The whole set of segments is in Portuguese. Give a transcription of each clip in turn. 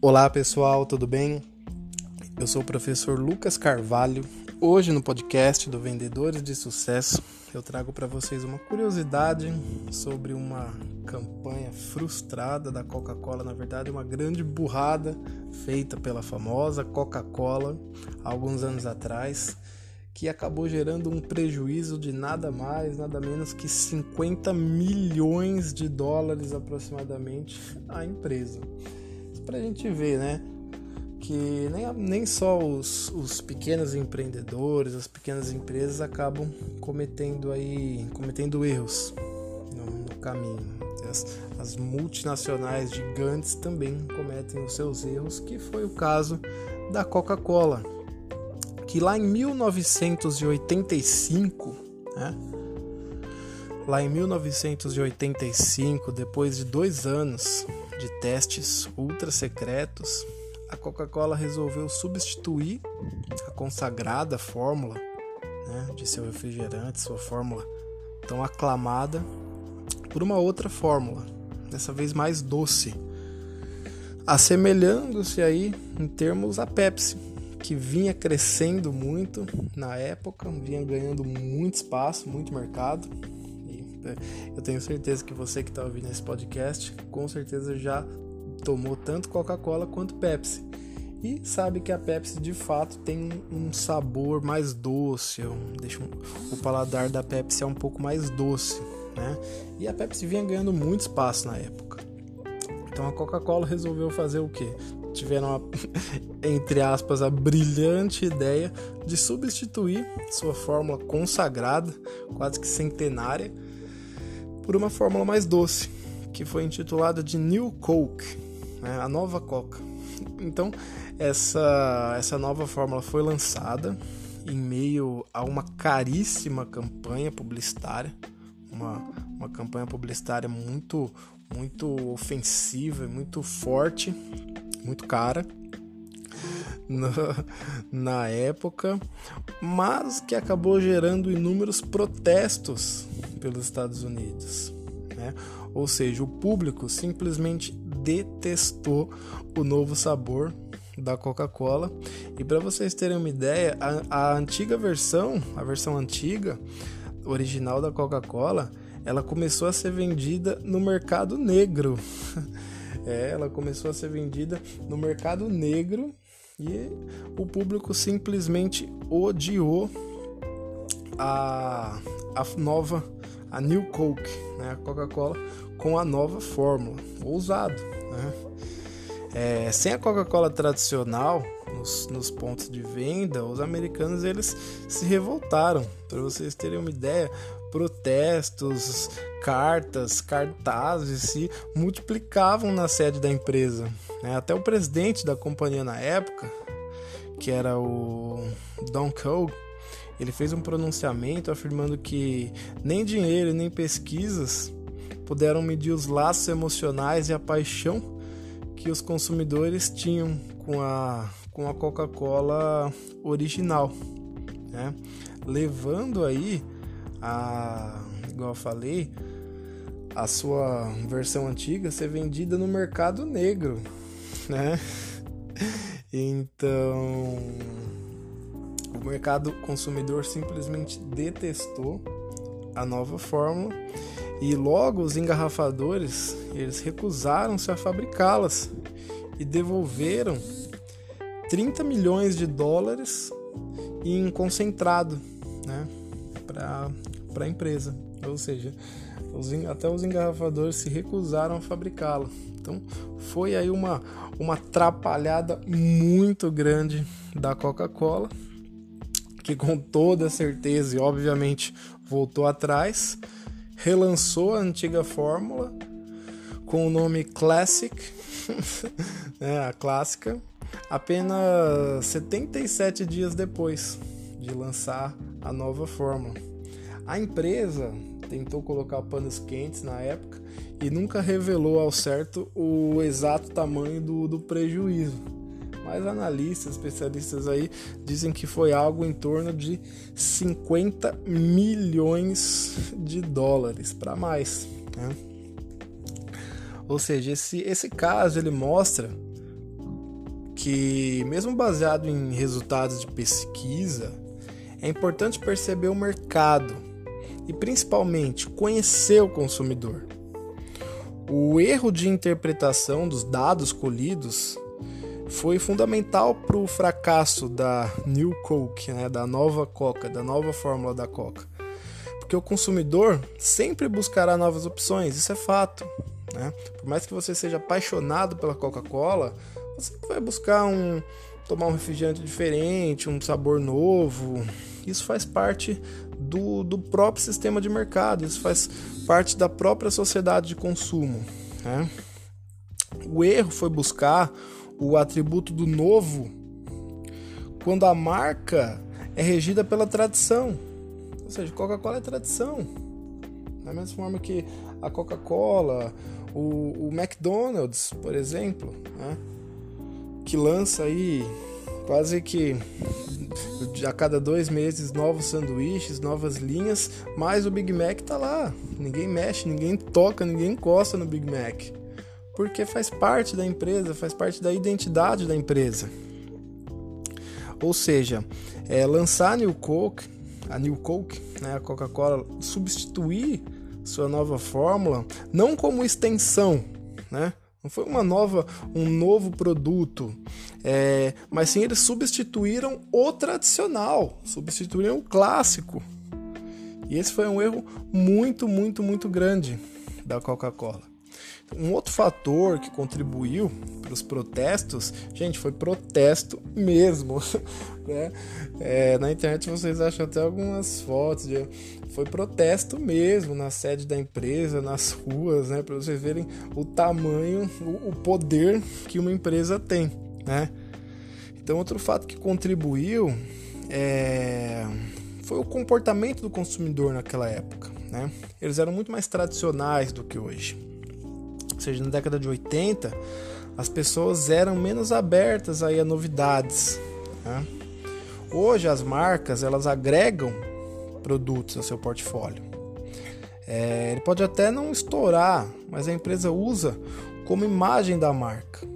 Olá pessoal, tudo bem? Eu sou o professor Lucas Carvalho. Hoje no podcast do Vendedores de Sucesso eu trago para vocês uma curiosidade sobre uma campanha frustrada da Coca-Cola, na verdade, uma grande burrada feita pela famosa Coca-Cola alguns anos atrás, que acabou gerando um prejuízo de nada mais, nada menos que 50 milhões de dólares aproximadamente à empresa. Para a gente ver, né? que nem, nem só os, os pequenos empreendedores, as pequenas empresas acabam cometendo aí cometendo erros no, no caminho. As, as, multinacionais gigantes também cometem os seus erros, que foi o caso da Coca-Cola, que lá em 1985, né? Lá em 1985, depois de dois anos de testes ultra secretos, a Coca-Cola resolveu substituir a consagrada fórmula né, de seu refrigerante, sua fórmula tão aclamada, por uma outra fórmula, dessa vez mais doce, assemelhando-se aí em termos a Pepsi, que vinha crescendo muito na época, vinha ganhando muito espaço, muito mercado. E é, eu tenho certeza que você que está ouvindo esse podcast, com certeza já tomou tanto Coca-Cola quanto Pepsi. E sabe que a Pepsi de fato tem um sabor mais doce, deixa um, o paladar da Pepsi é um pouco mais doce, né? E a Pepsi vinha ganhando muito espaço na época. Então a Coca-Cola resolveu fazer o quê? Tiveram, a, entre aspas, a brilhante ideia de substituir sua fórmula consagrada, quase que centenária, por uma fórmula mais doce, que foi intitulada de New Coke né, a nova Coca. Então, essa, essa nova fórmula foi lançada em meio a uma caríssima campanha publicitária, uma, uma campanha publicitária muito, muito ofensiva, muito forte, muito cara na, na época, mas que acabou gerando inúmeros protestos pelos Estados Unidos. Né? Ou seja, o público simplesmente detestou o novo sabor da Coca-Cola. E para vocês terem uma ideia, a, a, antiga versão, a versão antiga, original da Coca-Cola, ela começou a ser vendida no mercado negro. é, ela começou a ser vendida no mercado negro e o público simplesmente odiou a, a nova, a New Coke, né, a Coca-Cola, com a nova fórmula, ousado. Né? É, sem a Coca-Cola tradicional nos, nos, pontos de venda, os americanos eles se revoltaram. Para vocês terem uma ideia, protestos, cartas, cartazes se multiplicavam na sede da empresa. Né? Até o presidente da companhia na época, que era o Don Cole, ele fez um pronunciamento afirmando que nem dinheiro nem pesquisas puderam medir os laços emocionais e a paixão que os consumidores tinham com a, com a Coca-Cola original, né? levando aí a, igual eu falei, a sua versão antiga ser vendida no mercado negro, né? Então, o mercado consumidor simplesmente detestou a nova fórmula e logo os engarrafadores eles recusaram-se a fabricá-las e devolveram 30 milhões de dólares em concentrado né, para a empresa. Ou seja, os, até os engarrafadores se recusaram a fabricá-la. Então foi aí uma, uma atrapalhada muito grande da Coca-Cola, que com toda certeza e obviamente voltou atrás relançou a antiga fórmula com o nome Classic, né, a clássica, apenas 77 dias depois de lançar a nova fórmula. A empresa tentou colocar panos quentes na época e nunca revelou ao certo o exato tamanho do, do prejuízo mas analistas, especialistas aí dizem que foi algo em torno de 50 milhões de dólares para mais. Né? Ou seja, esse, esse caso ele mostra que, mesmo baseado em resultados de pesquisa, é importante perceber o mercado e principalmente conhecer o consumidor. O erro de interpretação dos dados colhidos foi fundamental para o fracasso da New Coke, né, da nova Coca, da nova fórmula da Coca. Porque o consumidor sempre buscará novas opções, isso é fato. Né? Por mais que você seja apaixonado pela Coca-Cola, você vai buscar um tomar um refrigerante diferente, um sabor novo. Isso faz parte do, do próprio sistema de mercado, isso faz parte da própria sociedade de consumo. Né? O erro foi buscar o atributo do novo quando a marca é regida pela tradição. Ou seja, Coca-Cola é tradição. Da mesma forma que a Coca-Cola, o, o, McDonald's, por exemplo, né? Que lança aí quase que a cada dois meses novos sanduíches, novas linhas, mas o Big Mac tá lá. Ninguém mexe, ninguém toca, ninguém encosta no Big Mac porque faz parte da empresa, faz parte da identidade da empresa. Ou seja, é, lançar a New Coke, a New Coke, né, a Coca-Cola, substituir sua nova fórmula, não como extensão, né? Não foi uma nova, um novo produto, é, mas sim eles substituíram o tradicional, substituíram o clássico. E esse foi um erro muito, muito, muito grande da Coca-Cola. Um outro fator que contribuiu para os protestos, gente, foi protesto mesmo. Né? É, na internet vocês acham até algumas fotos, de, foi protesto mesmo na sede da empresa, nas ruas, né? Para vocês verem o tamanho, o, o poder que uma empresa tem, né? Então, outro fato que contribuiu é, foi o comportamento do consumidor naquela época. Né? Eles eram muito mais tradicionais do que hoje seja, na década de 80, as pessoas eram menos abertas aí a novidades. Né? Hoje as marcas elas agregam produtos ao seu portfólio. É, ele pode até não estourar, mas a empresa usa como imagem da marca.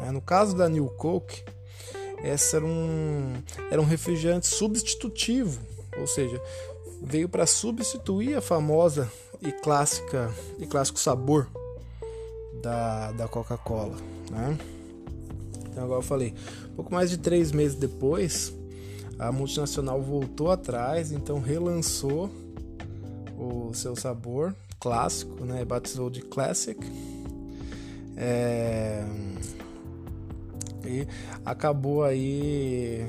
Né? No caso da New Coke, essa era um, era um refrigerante substitutivo, ou seja, veio para substituir a famosa e clássica e clássico sabor da, da Coca-Cola, né? Então agora eu falei, pouco mais de três meses depois, a multinacional voltou atrás, então relançou o seu sabor clássico, né? Batizou de Classic. É... E acabou aí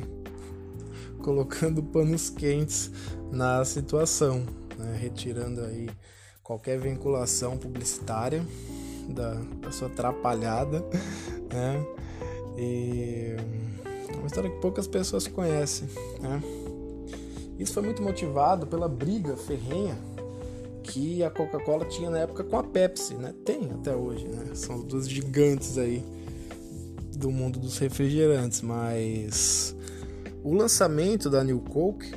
colocando panos quentes na situação, né? retirando aí qualquer vinculação publicitária da, da sua atrapalhada, né? E é uma história que poucas pessoas conhecem, né? Isso foi muito motivado pela briga ferrenha que a Coca-Cola tinha na época com a Pepsi, né? Tem até hoje, né? São dois gigantes aí do mundo dos refrigerantes, mas o lançamento da New Coke,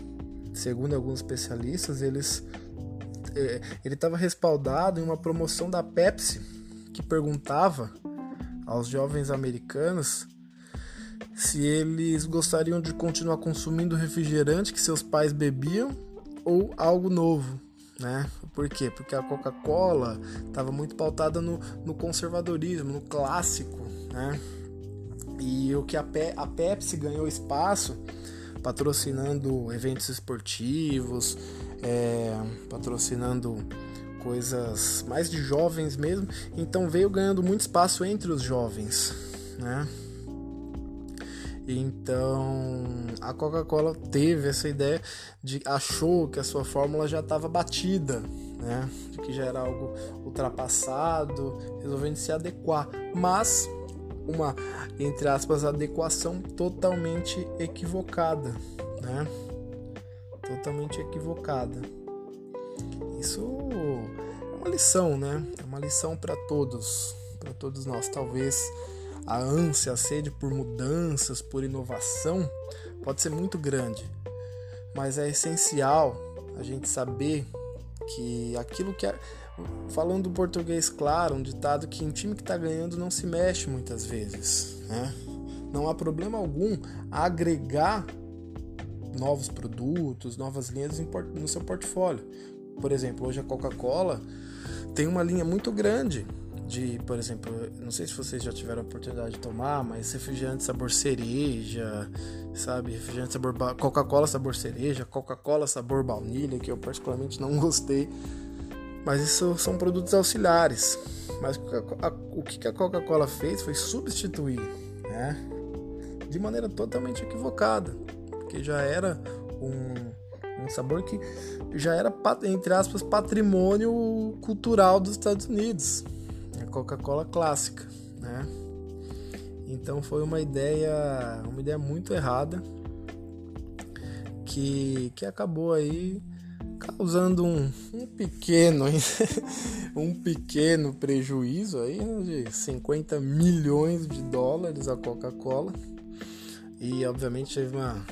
segundo alguns especialistas, eles é, ele estava respaldado em uma promoção da Pepsi que perguntava aos jovens americanos se eles gostariam de continuar consumindo refrigerante que seus pais bebiam ou algo novo, né? Por quê? Porque a Coca-Cola estava muito pautada no, no, conservadorismo, no clássico, né? E o que a, Pe a Pepsi ganhou espaço patrocinando eventos esportivos, é, patrocinando coisas mais de jovens mesmo, então veio ganhando muito espaço entre os jovens, né? Então a Coca-Cola teve essa ideia de achou que a sua fórmula já estava batida, né? De que já era algo ultrapassado, resolvendo se adequar, mas uma entre aspas adequação totalmente equivocada, né? Totalmente equivocada. Isso é uma lição, né? É uma lição para todos, para todos nós. Talvez a ânsia, a sede por mudanças, por inovação, pode ser muito grande, mas é essencial a gente saber que aquilo que é, falando português claro, um ditado que um time que está ganhando não se mexe muitas vezes, né? não há problema algum agregar novos produtos, novas linhas no seu portfólio. Por exemplo, hoje a Coca-Cola tem uma linha muito grande de, por exemplo, não sei se vocês já tiveram a oportunidade de tomar, mas refrigerante sabor cereja, sabe? Refrigerante sabor Coca-Cola sabor cereja, Coca-Cola sabor baunilha, que eu particularmente não gostei. Mas isso são produtos auxiliares. Mas o que a Coca-Cola fez foi substituir, né? De maneira totalmente equivocada, porque já era um, um sabor que já era, entre aspas, patrimônio cultural dos Estados Unidos a Coca-Cola clássica, né? Então foi uma ideia, uma ideia muito errada que, que acabou aí causando um, um pequeno um pequeno prejuízo aí né, de 50 milhões de dólares a Coca-Cola e obviamente teve uma,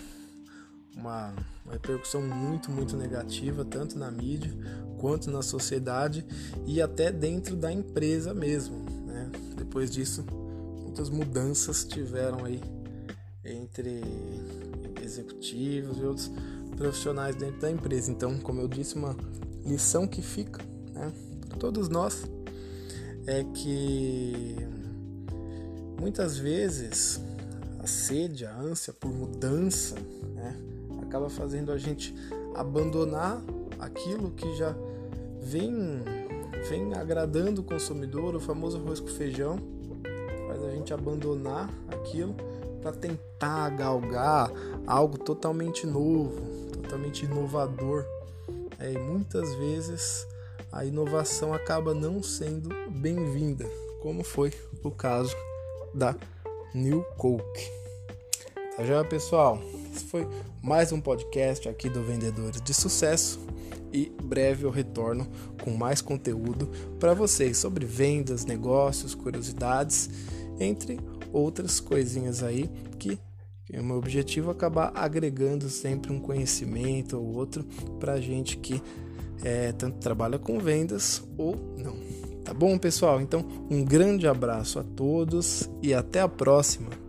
uma, uma repercussão muito muito negativa tanto na mídia quanto na sociedade e até dentro da empresa mesmo. Né? Depois disso, muitas mudanças tiveram aí entre executivos e outros profissionais dentro da empresa. Então, como eu disse, uma lição que fica né, para todos nós é que muitas vezes a sede, a ânsia por mudança, né, acaba fazendo a gente abandonar aquilo que já vem, vem agradando o consumidor, o famoso arroz com feijão, faz a gente abandonar aquilo para tentar galgar algo totalmente novo, totalmente inovador. É, e muitas vezes a inovação acaba não sendo bem-vinda, como foi o caso da New Coke. Tá já, pessoal? Esse foi mais um podcast aqui do Vendedores de Sucesso e breve eu retorno com mais conteúdo para vocês sobre vendas, negócios, curiosidades, entre outras coisinhas aí que o meu objetivo é acabar agregando sempre um conhecimento ou outro para gente que é, tanto trabalha com vendas ou não. Tá bom, pessoal? Então, um grande abraço a todos e até a próxima.